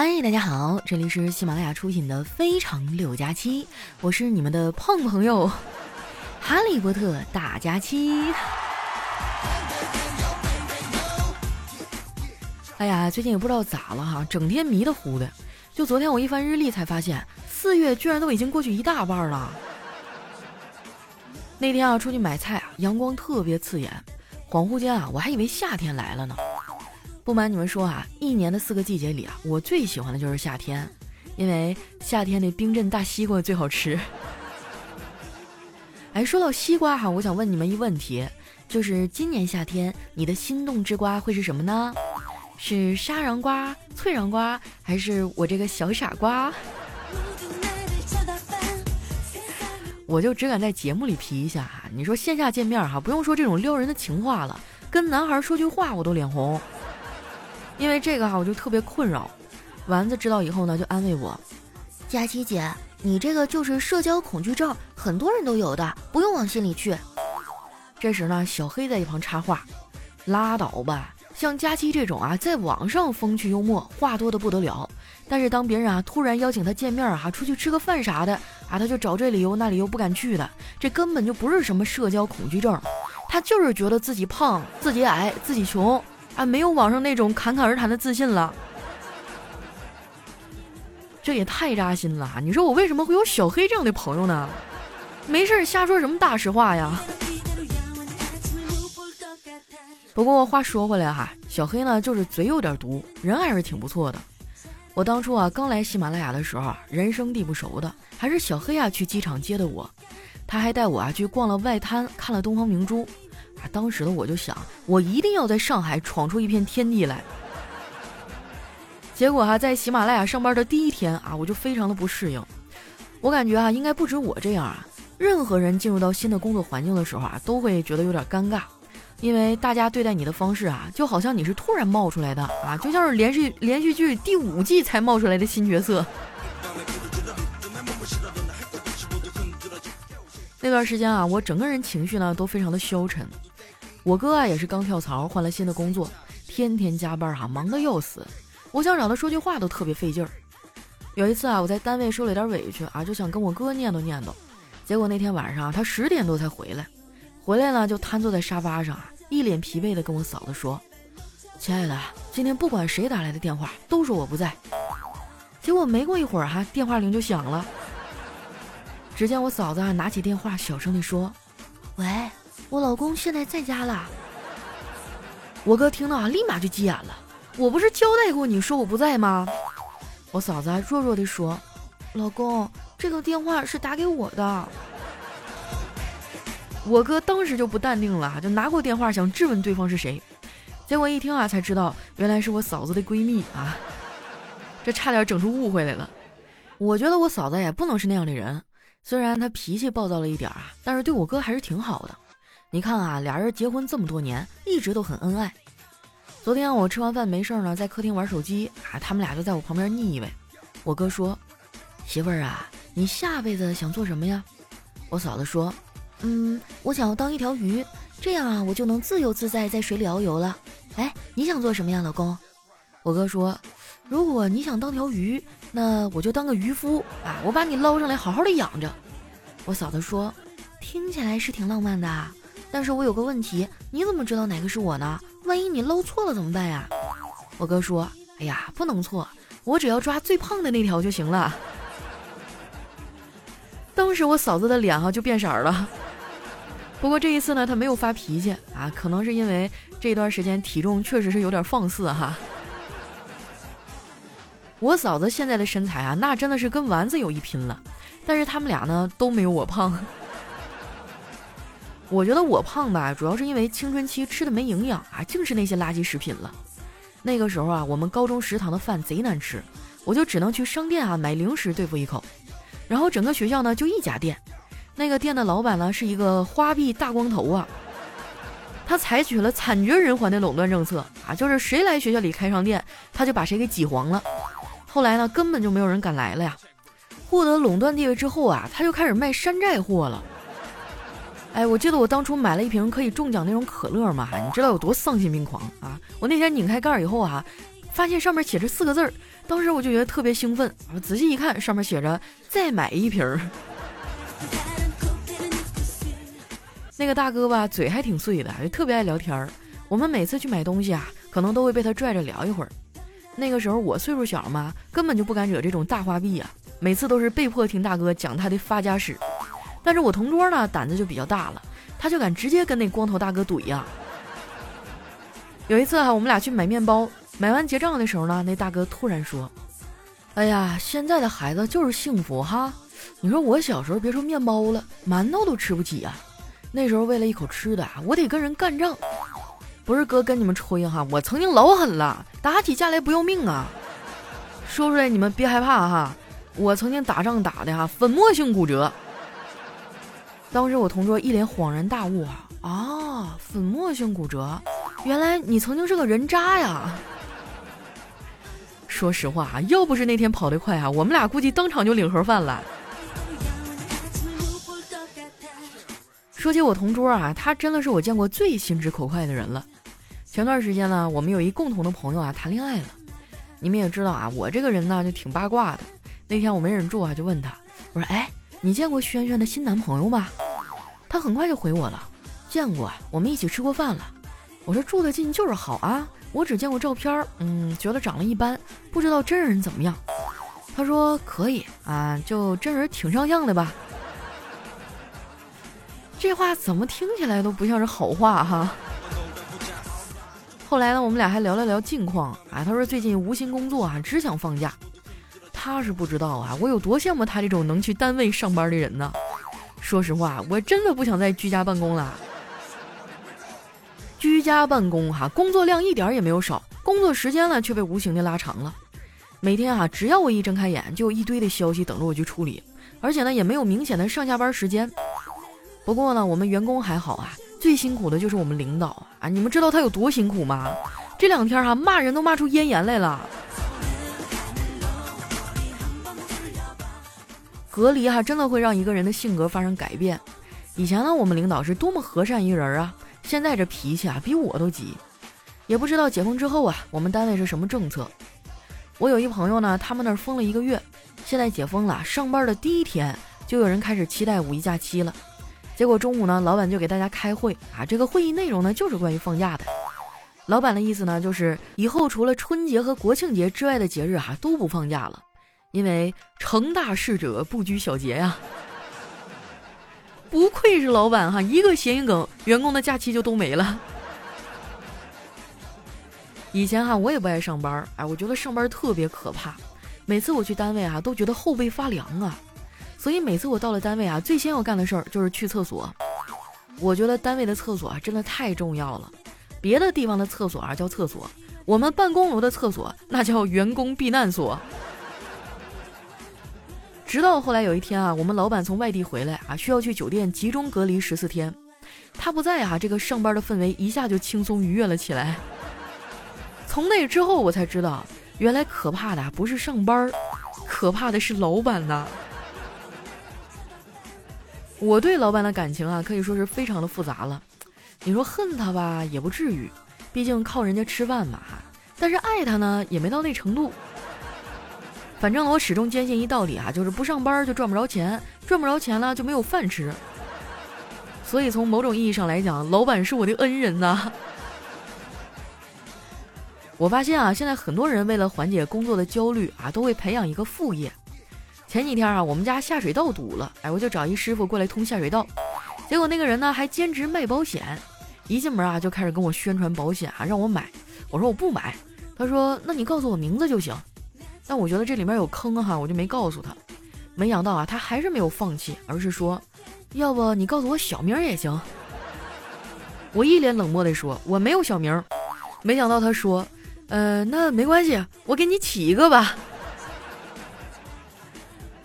嗨，大家好，这里是喜马拉雅出品的《非常六加七》，我是你们的胖朋友 哈利波特大假期。哎呀，最近也不知道咋了哈，整天迷的糊的。就昨天我一翻日历才发现，四月居然都已经过去一大半了。那天啊，出去买菜啊，阳光特别刺眼，恍惚间啊，我还以为夏天来了呢。不瞒你们说啊，一年的四个季节里啊，我最喜欢的就是夏天，因为夏天那冰镇大西瓜最好吃。哎，说到西瓜哈，我想问你们一问题，就是今年夏天你的心动之瓜会是什么呢？是沙瓤瓜、脆瓤瓜，还是我这个小傻瓜？我就只敢在节目里皮一下哈，你说线下见面哈，不用说这种撩人的情话了，跟男孩说句话我都脸红。因为这个哈，我就特别困扰。丸子知道以后呢，就安慰我：“佳琪姐，你这个就是社交恐惧症，很多人都有的，不用往心里去。”这时呢，小黑在一旁插话：“拉倒吧，像佳琪这种啊，在网上风趣幽默，话多的不得了。但是当别人啊突然邀请他见面啊，出去吃个饭啥的啊，他就找这理由那理由不敢去的。这根本就不是什么社交恐惧症，他就是觉得自己胖、自己矮、自己穷。”啊，没有网上那种侃侃而谈的自信了，这也太扎心了。你说我为什么会有小黑这样的朋友呢？没事瞎说什么大实话呀？不过话说回来哈，小黑呢就是嘴有点毒，人还是挺不错的。我当初啊刚来喜马拉雅的时候，人生地不熟的，还是小黑啊去机场接的我，他还带我啊去逛了外滩，看了东方明珠。当时的我就想，我一定要在上海闯出一片天地来。结果哈，在喜马拉雅上班的第一天啊，我就非常的不适应。我感觉啊，应该不止我这样啊，任何人进入到新的工作环境的时候啊，都会觉得有点尴尬，因为大家对待你的方式啊，就好像你是突然冒出来的啊，就像是连续连续剧第五季才冒出来的新角色。那段时间啊，我整个人情绪呢都非常的消沉。我哥啊也是刚跳槽换了新的工作，天天加班哈，忙得要死。我想找他说句话都特别费劲儿。有一次啊，我在单位受了点委屈啊，就想跟我哥念叨念叨。结果那天晚上他十点多才回来，回来呢就瘫坐在沙发上啊，一脸疲惫的跟我嫂子说：“亲爱的，今天不管谁打来的电话，都说我不在。”结果没过一会儿哈，电话铃就响了。只见我嫂子啊拿起电话，小声地说：“喂。”我老公现在在家了，我哥听到啊，立马就急眼了。我不是交代过你说我不在吗？我嫂子弱弱的说：“老公，这个电话是打给我的。”我哥当时就不淡定了，就拿过电话想质问对方是谁。结果一听啊，才知道原来是我嫂子的闺蜜啊，这差点整出误会来了。我觉得我嫂子也不能是那样的人，虽然她脾气暴躁了一点啊，但是对我哥还是挺好的。你看啊，俩人结婚这么多年，一直都很恩爱。昨天我吃完饭没事儿呢，在客厅玩手机啊，他们俩就在我旁边腻歪。我哥说：“媳妇儿啊，你下辈子想做什么呀？”我嫂子说：“嗯，我想要当一条鱼，这样啊，我就能自由自在在水里遨游了。”哎，你想做什么呀，老公？我哥说：“如果你想当条鱼，那我就当个渔夫啊，我把你捞上来好好的养着。”我嫂子说：“听起来是挺浪漫的。”但是我有个问题，你怎么知道哪个是我呢？万一你捞错了怎么办呀？我哥说：“哎呀，不能错，我只要抓最胖的那条就行了。”当时我嫂子的脸哈就变色了。不过这一次呢，她没有发脾气啊，可能是因为这段时间体重确实是有点放肆哈。我嫂子现在的身材啊，那真的是跟丸子有一拼了，但是他们俩呢都没有我胖。我觉得我胖吧，主要是因为青春期吃的没营养啊，净是那些垃圾食品了。那个时候啊，我们高中食堂的饭贼难吃，我就只能去商店啊买零食对付一口。然后整个学校呢就一家店，那个店的老板呢是一个花臂大光头啊，他采取了惨绝人寰的垄断政策啊，就是谁来学校里开商店，他就把谁给挤黄了。后来呢，根本就没有人敢来了呀。获得垄断地位之后啊，他就开始卖山寨货了。哎，我记得我当初买了一瓶可以中奖那种可乐嘛，你知道有多丧心病狂啊！我那天拧开盖儿以后啊，发现上面写着四个字儿，当时我就觉得特别兴奋。我仔细一看，上面写着“再买一瓶儿”。那个大哥吧，嘴还挺碎的，就特别爱聊天儿。我们每次去买东西啊，可能都会被他拽着聊一会儿。那个时候我岁数小嘛，根本就不敢惹这种大花臂啊。每次都是被迫听大哥讲他的发家史。但是我同桌呢，胆子就比较大了，他就敢直接跟那光头大哥怼呀。有一次啊，我们俩去买面包，买完结账的时候呢，那大哥突然说：“哎呀，现在的孩子就是幸福哈！你说我小时候别说面包了，馒头都吃不起呀。”那时候为了一口吃的，我得跟人干仗。不是哥跟你们吹哈，我曾经老狠了，打起架来不要命啊！说出来你们别害怕哈，我曾经打仗打的哈粉末性骨折。当时我同桌一脸恍然大悟啊啊，粉末性骨折，原来你曾经是个人渣呀！说实话啊，要不是那天跑得快啊，我们俩估计当场就领盒饭了。说起我同桌啊，他真的是我见过最心直口快的人了。前段时间呢，我们有一共同的朋友啊谈恋爱了。你们也知道啊，我这个人呢就挺八卦的。那天我没忍住啊，就问他，我说：“哎，你见过轩轩的新男朋友吗？”他很快就回我了：“见过，我们一起吃过饭了。”我说：“住得近就是好啊，我只见过照片，嗯，觉得长得一般，不知道真人怎么样。”他说：“可以啊，就真人挺上相的吧。”这话怎么听起来都不像是好话哈。后来呢，我们俩还聊了聊近况啊。他说最近无心工作啊，只想放假。他是不知道啊，我有多羡慕他这种能去单位上班的人呢。说实话，我真的不想再居家办公了。居家办公哈，工作量一点也没有少，工作时间呢却被无形的拉长了。每天啊，只要我一睁开眼，就有一堆的消息等着我去处理，而且呢，也没有明显的上下班时间。不过呢，我们员工还好啊，最辛苦的就是我们领导啊！你们知道他有多辛苦吗？这两天哈骂人都骂出咽炎来了。隔离哈真的会让一个人的性格发生改变。以前呢，我们领导是多么和善一人啊，现在这脾气啊比我都急。也不知道解封之后啊，我们单位是什么政策？我有一朋友呢，他们那儿封了一个月，现在解封了，上班的第一天就有人开始期待五一假期了。结果中午呢，老板就给大家开会啊。这个会议内容呢，就是关于放假的。老板的意思呢，就是以后除了春节和国庆节之外的节日哈都不放假了，因为成大事者不拘小节呀。不愧是老板哈，一个谐音梗，员工的假期就都没了。以前哈，我也不爱上班，哎，我觉得上班特别可怕，每次我去单位啊，都觉得后背发凉啊。所以每次我到了单位啊，最先要干的事儿就是去厕所。我觉得单位的厕所啊真的太重要了。别的地方的厕所啊叫厕所，我们办公楼的厕所那叫员工避难所。直到后来有一天啊，我们老板从外地回来啊，需要去酒店集中隔离十四天。他不在啊，这个上班的氛围一下就轻松愉悦了起来。从那之后，我才知道，原来可怕的不是上班，可怕的是老板呐。我对老板的感情啊，可以说是非常的复杂了。你说恨他吧，也不至于，毕竟靠人家吃饭嘛。但是爱他呢，也没到那程度。反正我始终坚信一道理啊，就是不上班就赚不着钱，赚不着钱了就没有饭吃。所以从某种意义上来讲，老板是我的恩人呐。我发现啊，现在很多人为了缓解工作的焦虑啊，都会培养一个副业。前几天啊，我们家下水道堵了，哎，我就找一师傅过来通下水道。结果那个人呢，还兼职卖保险，一进门啊，就开始跟我宣传保险啊，让我买。我说我不买。他说那你告诉我名字就行。但我觉得这里面有坑哈，我就没告诉他。没想到啊，他还是没有放弃，而是说，要不你告诉我小名也行。我一脸冷漠地说我没有小名。没想到他说，呃，那没关系，我给你起一个吧。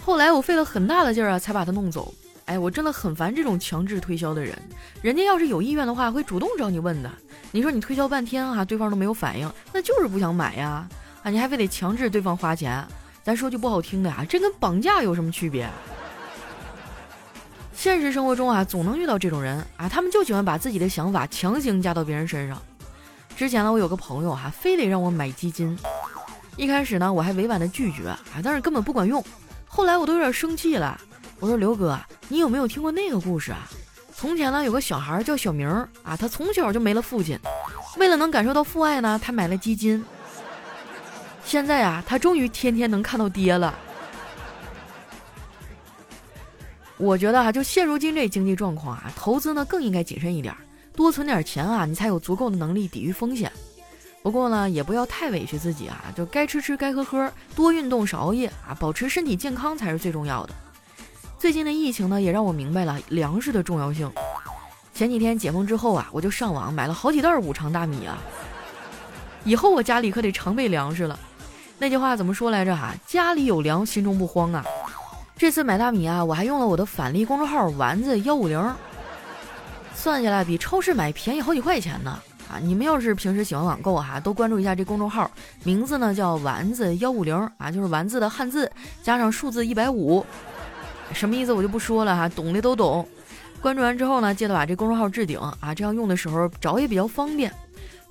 后来我费了很大的劲儿啊，才把他弄走。哎，我真的很烦这种强制推销的人。人家要是有意愿的话，会主动找你问的。你说你推销半天哈，对方都没有反应，那就是不想买呀。啊，你还非得强制对方花钱。咱说句不好听的啊，这跟绑架有什么区别？现实生活中啊，总能遇到这种人啊，他们就喜欢把自己的想法强行加到别人身上。之前呢，我有个朋友哈，非得让我买基金，一开始呢，我还委婉的拒绝啊，但是根本不管用。后来我都有点生气了，我说刘哥，你有没有听过那个故事啊？从前呢，有个小孩叫小明啊，他从小就没了父亲，为了能感受到父爱呢，他买了基金。现在啊，他终于天天能看到爹了。我觉得啊，就现如今这经济状况啊，投资呢更应该谨慎一点，多存点钱啊，你才有足够的能力抵御风险。不过呢，也不要太委屈自己啊，就该吃吃，该喝喝，多运动，少熬夜啊，保持身体健康才是最重要的。最近的疫情呢，也让我明白了粮食的重要性。前几天解封之后啊，我就上网买了好几袋五常大米啊，以后我家里可得常备粮食了。那句话怎么说来着哈？家里有粮，心中不慌啊。这次买大米啊，我还用了我的返利公众号丸子幺五零，算下来比超市买便宜好几块钱呢。啊，你们要是平时喜欢网购哈，都关注一下这公众号，名字呢叫丸子幺五零啊，就是丸子的汉字加上数字一百五，什么意思我就不说了哈，懂的都懂。关注完之后呢，记得把这公众号置顶啊，这样用的时候找也比较方便。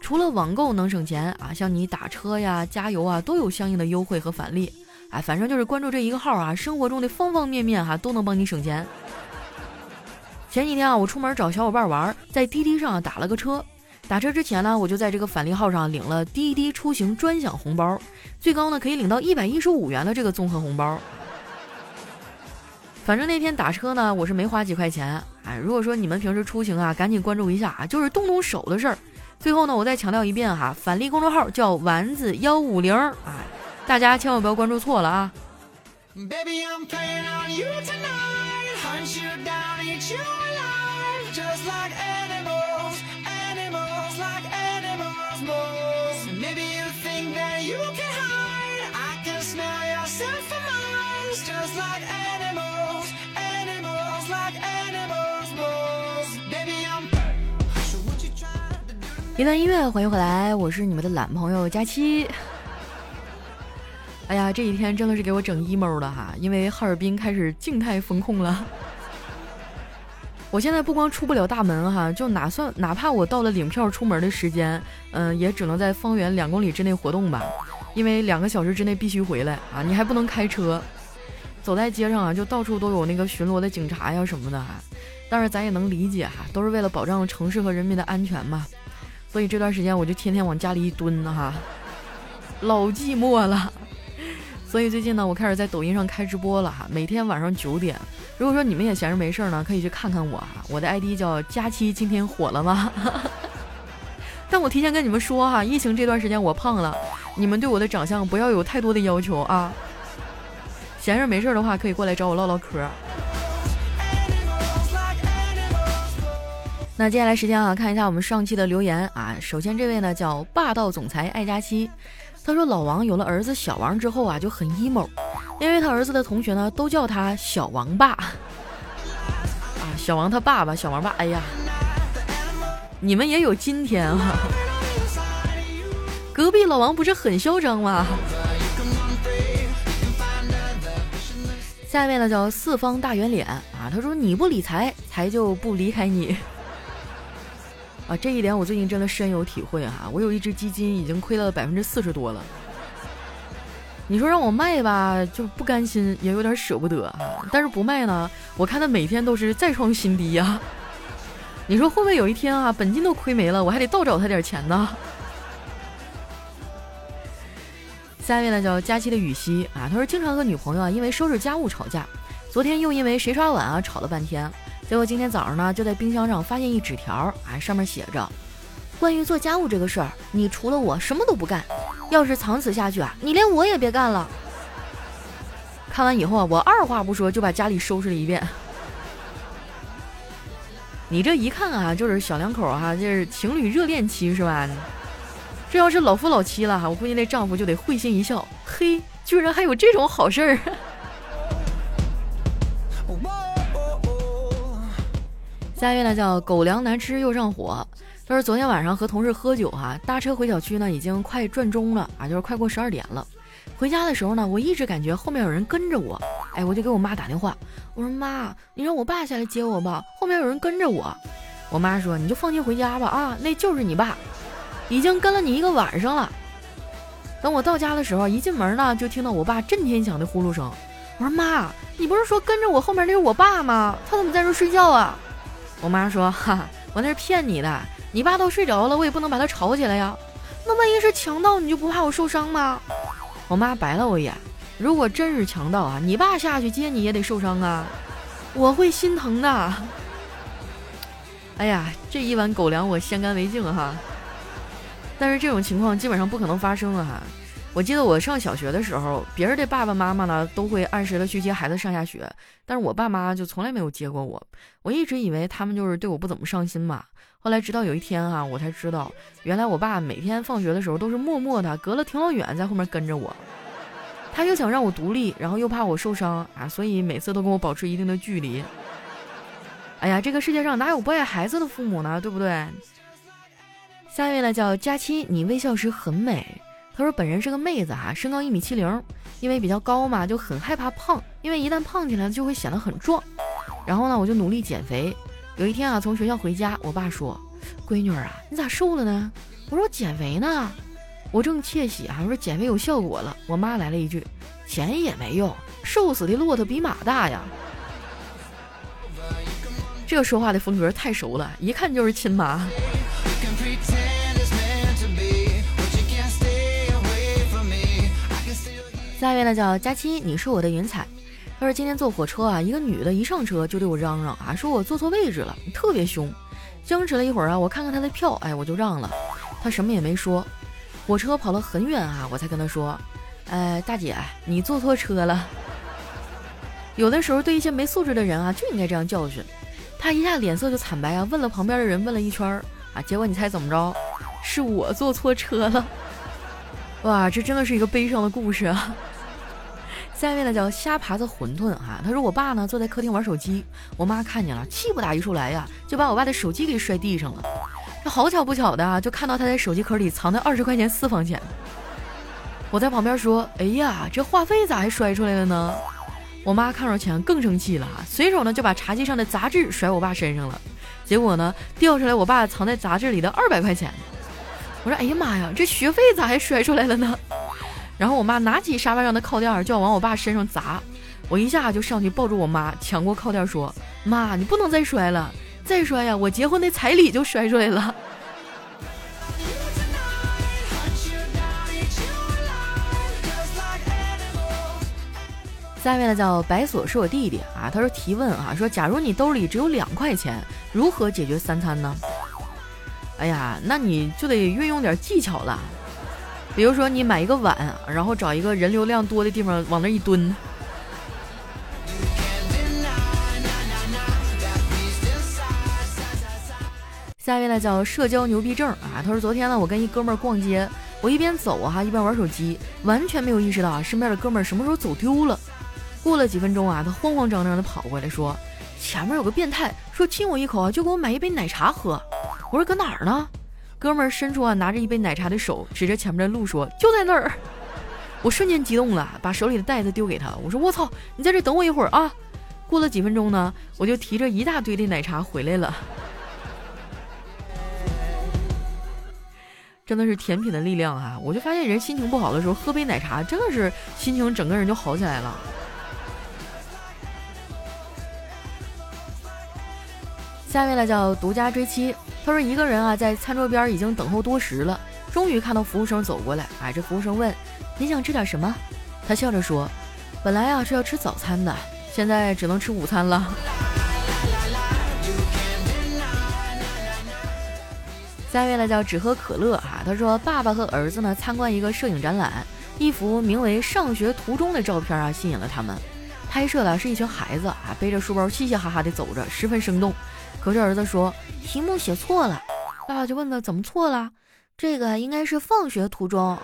除了网购能省钱啊，像你打车呀、加油啊，都有相应的优惠和返利。哎，反正就是关注这一个号啊，生活中的方方面面哈都能帮你省钱。前几天啊，我出门找小伙伴玩，在滴滴上打了个车。打车之前呢，我就在这个返利号上领了滴滴出行专享红包，最高呢可以领到一百一十五元的这个综合红包。反正那天打车呢，我是没花几块钱。哎，如果说你们平时出行啊，赶紧关注一下啊，就是动动手的事儿。最后呢，我再强调一遍哈，返利公众号叫丸子幺五零，哎，大家千万不要关注错了啊。一段音乐，欢迎回来，我是你们的懒朋友佳期。哎呀，这几天真的是给我整 emo 了哈，因为哈尔滨开始静态封控了。我现在不光出不了大门哈，就哪算哪怕我到了领票出门的时间，嗯，也只能在方圆两公里之内活动吧，因为两个小时之内必须回来啊，你还不能开车。走在街上啊，就到处都有那个巡逻的警察呀什么的哈，但是咱也能理解哈，都是为了保障城市和人民的安全嘛。所以这段时间我就天天往家里一蹲呢哈，老寂寞了。所以最近呢，我开始在抖音上开直播了哈，每天晚上九点。如果说你们也闲着没事儿呢，可以去看看我哈，我的 ID 叫佳期，今天火了吗？但我提前跟你们说哈，疫情这段时间我胖了，你们对我的长相不要有太多的要求啊。闲着没事儿的话，可以过来找我唠唠嗑。那接下来时间啊，看一下我们上期的留言啊。首先这位呢叫霸道总裁爱佳期，他说老王有了儿子小王之后啊就很 emo，因为他儿子的同学呢都叫他小王爸啊，小王他爸爸小王爸，哎呀，你们也有今天啊！隔壁老王不是很嚣张吗？下一位呢叫四方大圆脸啊，他说你不理财，财就不离开你。啊，这一点我最近真的深有体会哈！我有一只基金已经亏了百分之四十多了。你说让我卖吧，就不甘心，也有点舍不得啊。但是不卖呢，我看它每天都是再创新低呀。你说会不会有一天啊，本金都亏没了，我还得倒找他点钱呢？下一位呢叫佳期的雨熙啊，他说经常和女朋友啊因为收拾家务吵架，昨天又因为谁刷碗啊吵了半天。结果今天早上呢，就在冰箱上发现一纸条，啊，上面写着：“关于做家务这个事儿，你除了我什么都不干。要是藏此下去啊，你连我也别干了。”看完以后啊，我二话不说就把家里收拾了一遍。你这一看啊，就是小两口哈，就是情侣热恋期是吧？这要是老夫老妻了哈，我估计那丈夫就得会心一笑，嘿，居然还有这种好事儿。下一位呢叫狗粮难吃又上火，他说昨天晚上和同事喝酒哈，搭车回小区呢，已经快转钟了啊，就是快过十二点了。回家的时候呢，我一直感觉后面有人跟着我，哎，我就给我妈打电话，我说妈，你让我爸下来接我吧，后面有人跟着我。我妈说你就放心回家吧啊，那就是你爸，已经跟了你一个晚上了。等我到家的时候，一进门呢，就听到我爸震天响的呼噜声。我说妈，你不是说跟着我后面那是我爸吗？他怎么在这睡觉啊？我妈说哈，哈我那是骗你的。你爸都睡着了，我也不能把他吵起来呀。那万一是强盗，你就不怕我受伤吗？我妈白了我一眼。如果真是强盗啊，你爸下去接你也得受伤啊，我会心疼的。哎呀，这一碗狗粮我先干为敬哈。但是这种情况基本上不可能发生了哈。我记得我上小学的时候，别人的爸爸妈妈呢都会按时的去接孩子上下学，但是我爸妈就从来没有接过我。我一直以为他们就是对我不怎么上心嘛。后来直到有一天啊，我才知道，原来我爸每天放学的时候都是默默的隔了挺老远在后面跟着我。他又想让我独立，然后又怕我受伤啊，所以每次都跟我保持一定的距离。哎呀，这个世界上哪有不爱孩子的父母呢？对不对？下一位呢叫佳期，你微笑时很美。他说本人是个妹子哈，身高一米七零，因为比较高嘛，就很害怕胖，因为一旦胖起来就会显得很壮。然后呢，我就努力减肥。有一天啊，从学校回家，我爸说：“闺女啊，你咋瘦了呢？”我说：“减肥呢。”我正窃喜啊，我说减肥有效果了。我妈来了一句：“减也没用，瘦死的骆驼比马大呀。”这说话的风格太熟了，一看就是亲妈。下一位呢叫佳期，你是我的云彩。他说今天坐火车啊，一个女的一上车就对我嚷嚷啊，说我坐错位置了，特别凶。僵持了一会儿啊，我看看她的票，哎，我就让了。她什么也没说。火车跑了很远啊，我才跟她说：“哎，大姐，你坐错车了。”有的时候对一些没素质的人啊，就应该这样教训。她一下脸色就惨白啊，问了旁边的人，问了一圈儿啊，结果你猜怎么着？是我坐错车了。哇，这真的是一个悲伤的故事啊！下一位呢叫虾爬子馄饨啊，他说我爸呢坐在客厅玩手机，我妈看见了，气不打一处来呀，就把我爸的手机给摔地上了。这好巧不巧的啊，就看到他在手机壳里藏的二十块钱私房钱。我在旁边说：“哎呀，这话费咋还摔出来了呢？”我妈看着钱更生气了，随手呢就把茶几上的杂志甩我爸身上了。结果呢掉出来我爸藏在杂志里的二百块钱。我说：“哎呀妈呀，这学费咋还摔出来了呢？”然后我妈拿起沙发上的靠垫就要往我爸身上砸，我一下就上去抱住我妈，抢过靠垫说：“妈，你不能再摔了。”再摔呀，我结婚的彩礼就摔出来了。下面呢叫白锁是我弟弟啊，他说提问啊，说假如你兜里只有两块钱，如何解决三餐呢？哎呀，那你就得运用点技巧了，比如说你买一个碗，然后找一个人流量多的地方往那一蹲。下一位呢叫社交牛逼症啊，他说昨天呢我跟一哥们儿逛街，我一边走啊一边玩手机，完全没有意识到啊身边的哥们儿什么时候走丢了。过了几分钟啊，他慌慌张张的跑过来说，前面有个变态说亲我一口啊就给我买一杯奶茶喝。我说搁哪儿呢？哥们儿伸出啊拿着一杯奶茶的手，指着前面的路说就在那儿。我瞬间激动了，把手里的袋子丢给他，我说我操，你在这等我一会儿啊。过了几分钟呢，我就提着一大堆的奶茶回来了。真的是甜品的力量啊！我就发现人心情不好的时候喝杯奶茶，真的是心情整个人就好起来了。下面呢叫独家追妻，他说一个人啊在餐桌边已经等候多时了，终于看到服务生走过来，哎，这服务生问你想吃点什么？他笑着说，本来啊是要吃早餐的，现在只能吃午餐了。下一位呢叫只喝可乐哈，他说爸爸和儿子呢参观一个摄影展览，一幅名为《上学途中》的照片啊吸引了他们。拍摄的是一群孩子啊背着书包嘻嘻哈哈的走着，十分生动。可是儿子说题目写错了，爸爸就问他怎么错了？这个应该是放学途中，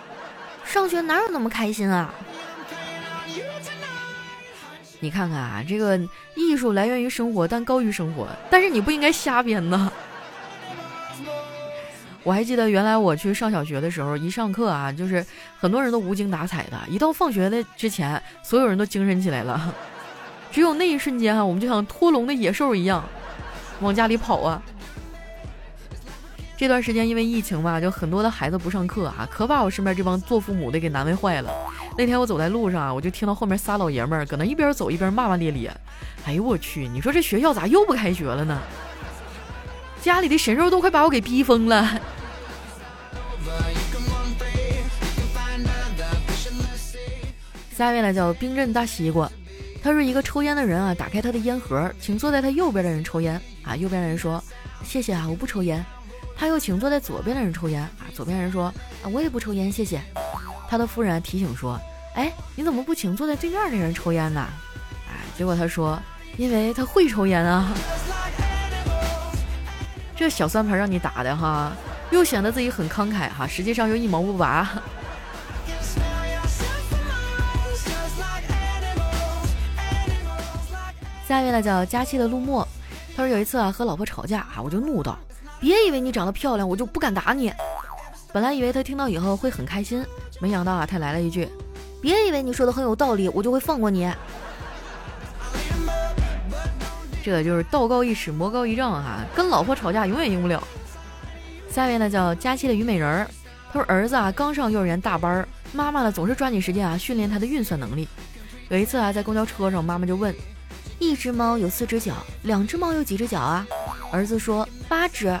上学哪有那么开心啊？你看看啊，这个艺术来源于生活，但高于生活，但是你不应该瞎编呢。我还记得原来我去上小学的时候，一上课啊，就是很多人都无精打采的。一到放学的之前，所有人都精神起来了。只有那一瞬间哈，我们就像脱笼的野兽一样，往家里跑啊。这段时间因为疫情嘛，就很多的孩子不上课啊，可把我身边这帮做父母的给难为坏了。那天我走在路上啊，我就听到后面仨老爷们儿搁那一边走一边骂骂咧咧。哎呦我去，你说这学校咋又不开学了呢？家里的神兽都快把我给逼疯了。下一位呢叫冰镇大西瓜，他是一个抽烟的人啊，打开他的烟盒，请坐在他右边的人抽烟啊，右边的人说谢谢啊，我不抽烟。他又请坐在左边的人抽烟啊，左边人说啊，我也不抽烟，谢谢。他的夫人提醒说，哎，你怎么不请坐在对面的人抽烟呢？哎，结果他说，因为他会抽烟啊。这小算盘让你打的哈，又显得自己很慷慨哈，实际上又一毛不拔。下一位呢叫佳期的陆墨，他说有一次啊和老婆吵架啊，我就怒道。别以为你长得漂亮，我就不敢打你。本来以为他听到以后会很开心，没想到啊，他来了一句：“别以为你说的很有道理，我就会放过你。”这就是道高一尺，魔高一丈哈，跟老婆吵架永远赢不了。下一位呢叫佳期的虞美人儿，他说儿子啊刚上幼儿园大班，妈妈呢总是抓紧时间啊训练他的运算能力。有一次啊在公交车上，妈妈就问：“一只猫有四只脚，两只猫有几只脚啊？”儿子说八只，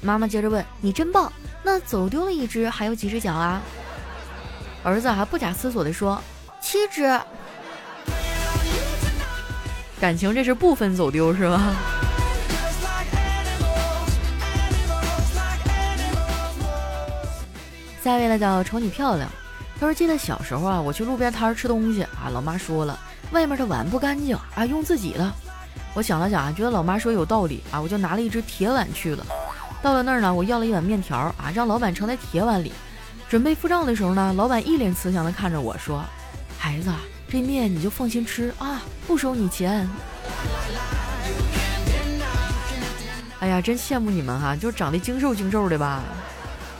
妈妈接着问：“你真棒，那走丢了一只，还有几只脚啊？”儿子还不假思索地说：“七只。”感情这是不分走丢是吧？下一位呢叫瞅你漂亮，他说记得小时候啊，我去路边摊吃东西啊，老妈说了，外面的碗不干净啊，用自己的。我想了想啊，觉得老妈说有道理啊，我就拿了一只铁碗去了。到了那儿呢，我要了一碗面条啊，让老板盛在铁碗里。准备付账的时候呢，老板一脸慈祥的看着我说：“孩子，这面你就放心吃啊，不收你钱。”哎呀，真羡慕你们哈，就长得精瘦精瘦的吧？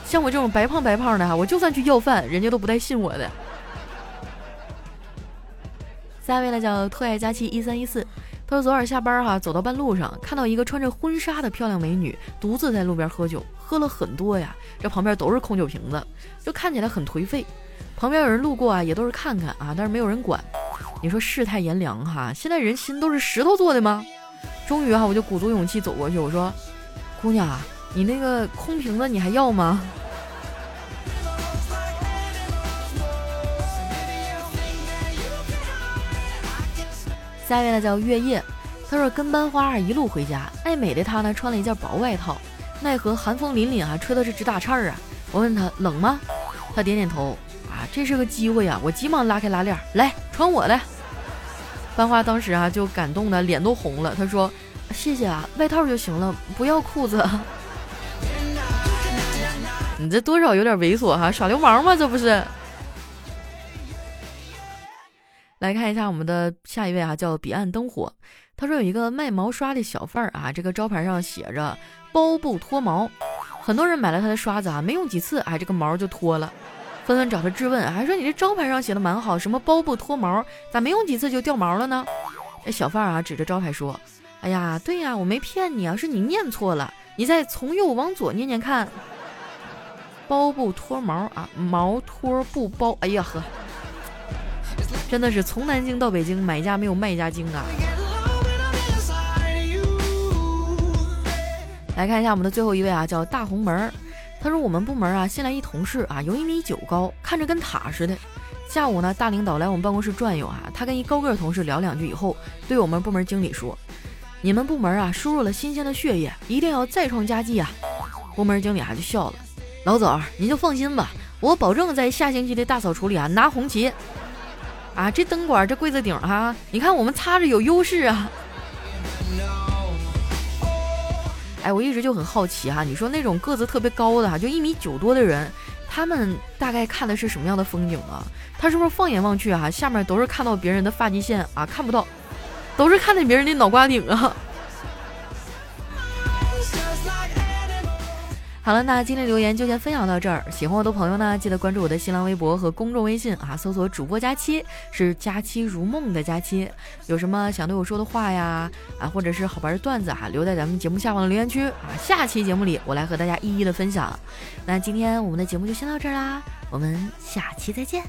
像我这种白胖白胖的哈，我就算去要饭，人家都不带信我的。下一位呢，叫特爱佳期一三一四。他说昨晚下班哈，走到半路上，看到一个穿着婚纱的漂亮美女独自在路边喝酒，喝了很多呀。这旁边都是空酒瓶子，就看起来很颓废。旁边有人路过啊，也都是看看啊，但是没有人管。你说世态炎凉哈，现在人心都是石头做的吗？终于哈，我就鼓足勇气走过去，我说：“姑娘啊，你那个空瓶子你还要吗？”下一位呢叫月夜，他说跟班花一路回家，爱美的他呢穿了一件薄外套，奈何寒风凛凛啊，吹的是直打颤啊。我问他冷吗？他点点头啊，这是个机会啊，我急忙拉开拉链，来穿我的。班花当时啊就感动的脸都红了，他说谢谢啊，外套就行了，不要裤子。你这多少有点猥琐哈，耍流氓吗？这不是。来看一下我们的下一位啊，叫彼岸灯火。他说有一个卖毛刷的小贩儿啊，这个招牌上写着“包不脱毛”，很多人买了他的刷子啊，没用几次，哎，这个毛就脱了，纷纷找他质问，还说你这招牌上写的蛮好，什么包不脱毛，咋没用几次就掉毛了呢？这小贩儿啊，指着招牌说：“哎呀，对呀，我没骗你啊，是你念错了，你再从右往左念念看，包不脱毛啊，毛脱不包。”哎呀呵。真的是从南京到北京，买家没有卖家精啊！来看一下我们的最后一位啊，叫大红门儿。他说我们部门啊新来一同事啊，有一米九高，看着跟塔似的。下午呢，大领导来我们办公室转悠啊，他跟一高个同事聊两句以后，对我们部门经理说：“你们部门啊输入了新鲜的血液，一定要再创佳绩啊！”部门经理啊就笑了：“老总，您就放心吧，我保证在下星期的大扫除里啊拿红旗。”啊，这灯管，这柜子顶哈，你看我们擦着有优势啊！哎，我一直就很好奇哈，你说那种个子特别高的哈，就一米九多的人，他们大概看的是什么样的风景啊？他是不是放眼望去哈，下面都是看到别人的发际线啊，看不到，都是看见别人的脑瓜顶啊？好了，那今天留言就先分享到这儿。喜欢我的朋友呢，记得关注我的新浪微博和公众微信啊，搜索主播佳期，是佳期如梦的佳期。有什么想对我说的话呀，啊，或者是好玩的段子哈，留在咱们节目下方的留言区啊，下期节目里我来和大家一一的分享。那今天我们的节目就先到这儿啦，我们下期再见。